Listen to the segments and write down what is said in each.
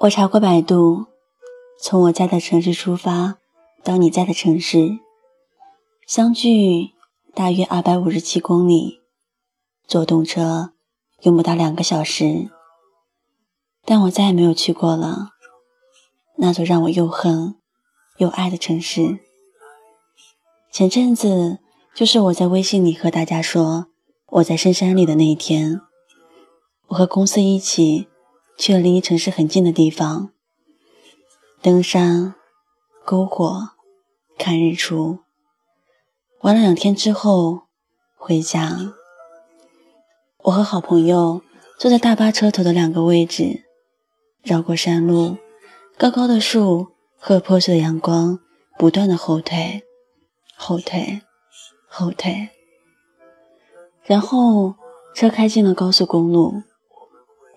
我查过百度，从我在的城市出发到你在的城市，相距大约二百五十七公里，坐动车用不到两个小时。但我再也没有去过了那座让我又恨又爱的城市。前阵子就是我在微信里和大家说我在深山里的那一天，我和公司一起。去了离城市很近的地方，登山、篝火、看日出。玩了两天之后回家，我和好朋友坐在大巴车头的两个位置，绕过山路，高高的树和破碎的阳光，不断的后退、后退、后退，然后车开进了高速公路。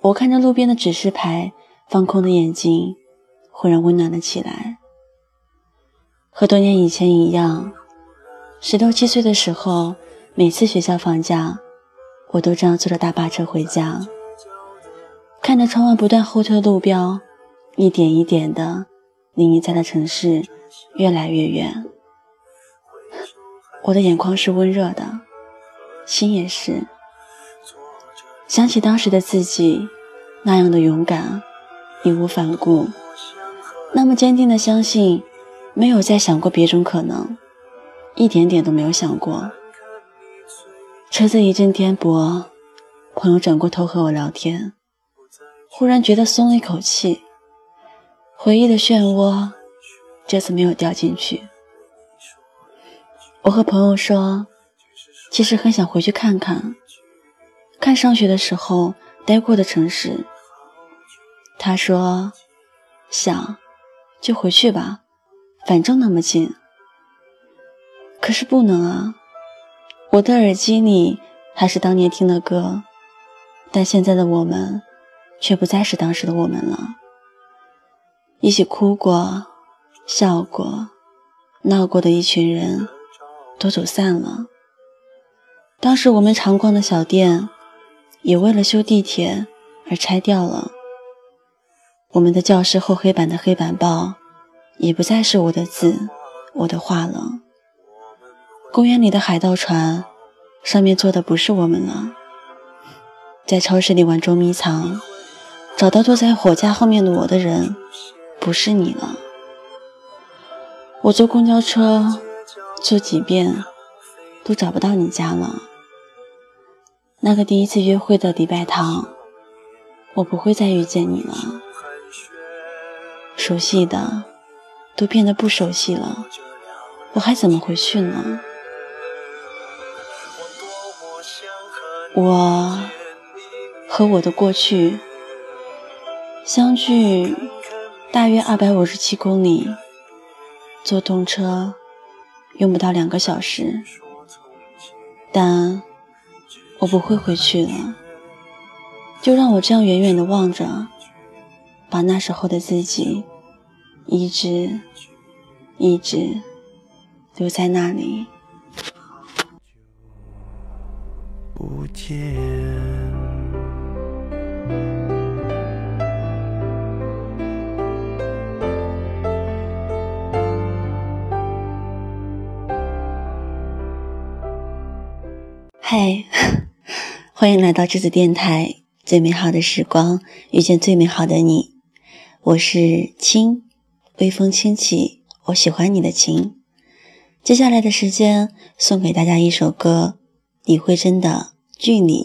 我看着路边的指示牌，放空的眼睛忽然温暖了起来。和多年以前一样，十六七岁的时候，每次学校放假，我都这样坐着大巴车回家，看着窗外不断后退的路标，一点一点的离你在的城市越来越远。我的眼眶是温热的，心也是。想起当时的自己，那样的勇敢，义无反顾，那么坚定的相信，没有再想过别种可能，一点点都没有想过。车子一阵颠簸，朋友转过头和我聊天，忽然觉得松了一口气，回忆的漩涡，这次没有掉进去。我和朋友说，其实很想回去看看。看上学的时候待过的城市，他说：“想就回去吧，反正那么近。”可是不能啊！我的耳机里还是当年听的歌，但现在的我们却不再是当时的我们了。一起哭过、笑过、闹过的一群人，都走散了。当时我们常逛的小店。也为了修地铁而拆掉了。我们的教室后黑板的黑板报，也不再是我的字、我的画了。公园里的海盗船，上面坐的不是我们了。在超市里玩捉迷藏，找到坐在火架后面的我的人，不是你了。我坐公交车，坐几遍，都找不到你家了。那个第一次约会的礼拜堂，我不会再遇见你了。熟悉的都变得不熟悉了，我还怎么回去呢？我和我的过去相距大约二百五十七公里，坐动车用不到两个小时，但。我不会回去了，就让我这样远远的望着，把那时候的自己一直一直留在那里。不见。嗨。欢迎来到栀子电台，最美好的时光遇见最美好的你，我是青，微风轻起，我喜欢你的情。接下来的时间送给大家一首歌，李慧珍的《距离》。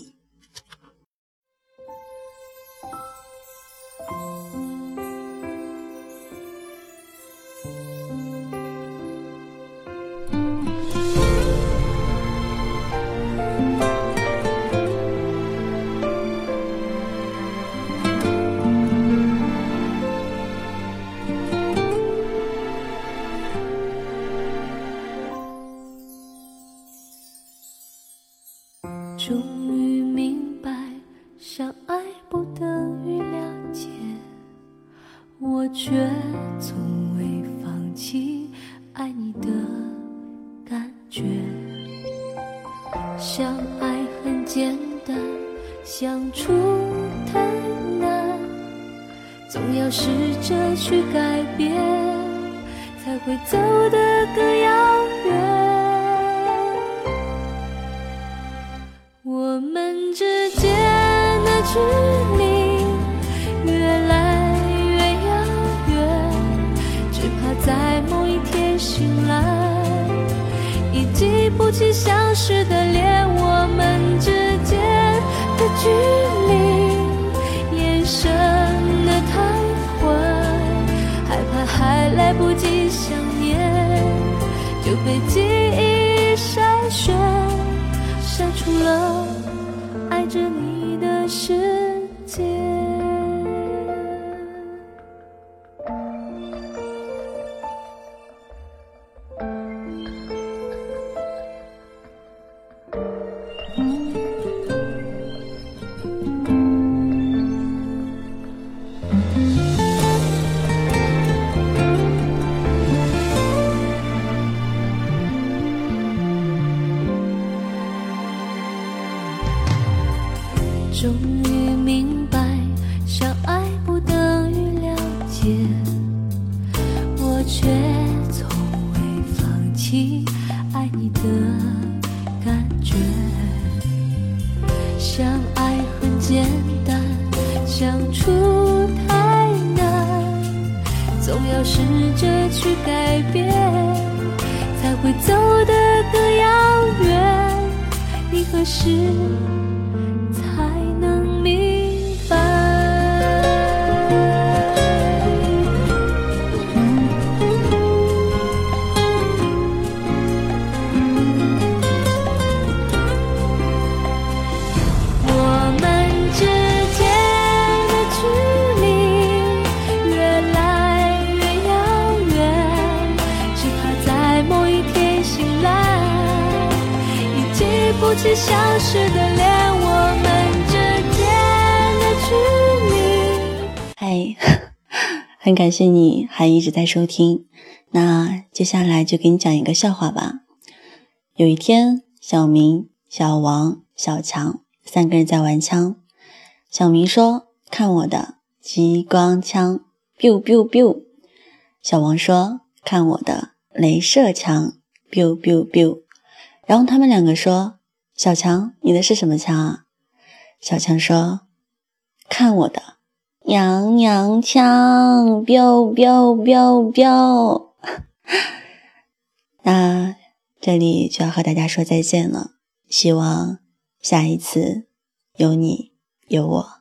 我却从未放弃爱你的感觉。相爱很简单，相处太难。总要试着去改变，才会走得更遥远。我们之间的距离起消失的脸。我们之间的距离延伸。来不及想念，就被记忆筛选，删除了却从未放弃爱你的感觉。相爱很简单，相处太难，总要试着去改变，才会走得更遥远。你何时？不起相识的脸，我们之间的距离。嗨，很感谢你还一直在收听。那接下来就给你讲一个笑话吧。有一天，小明、小王、小强三个人在玩枪。小明说：“看我的激光枪，biu biu biu。”小王说：“看我的镭射枪，biu biu biu。”然后他们两个说。小强，你的是什么枪啊？小强说：“看我的，娘娘腔标标标标。” 那这里就要和大家说再见了，希望下一次有你有我。